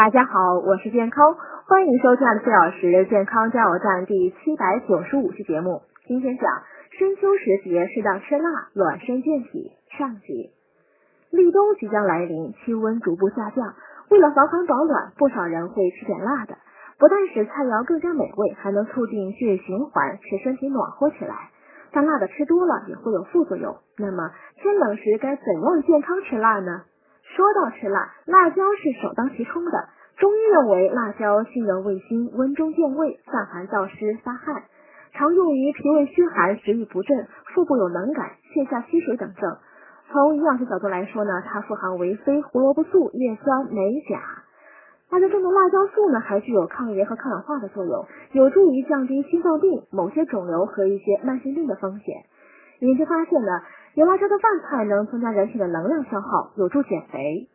大家好，我是健康，欢迎收听二十四小时健康加油站第七百九十五期节目。今天讲深秋时节适当吃辣，暖身健体上集。立冬即将来临，气温逐步下降，为了防寒保暖，不少人会吃点辣的，不但使菜肴更加美味，还能促进血液循环，使身体暖和起来。但辣的吃多了也会有副作用。那么天冷时该怎样健康吃辣呢？说到吃辣，辣椒是首当其冲的。中医认为，辣椒性热味辛，温中健胃，散寒燥湿，发汗，常用于脾胃虚寒、食欲不振、腹部有冷感、泻下积水等症。从营养学角度来说呢，它富含维 C、胡萝卜素、叶酸、镁、钾。辣椒中的辣椒素呢，还具有抗炎和抗氧化的作用，有助于降低心脏病、某些肿瘤和一些慢性病的风险。研究发现呢。有辣椒的饭菜能增加人体的能量消耗，有助减肥。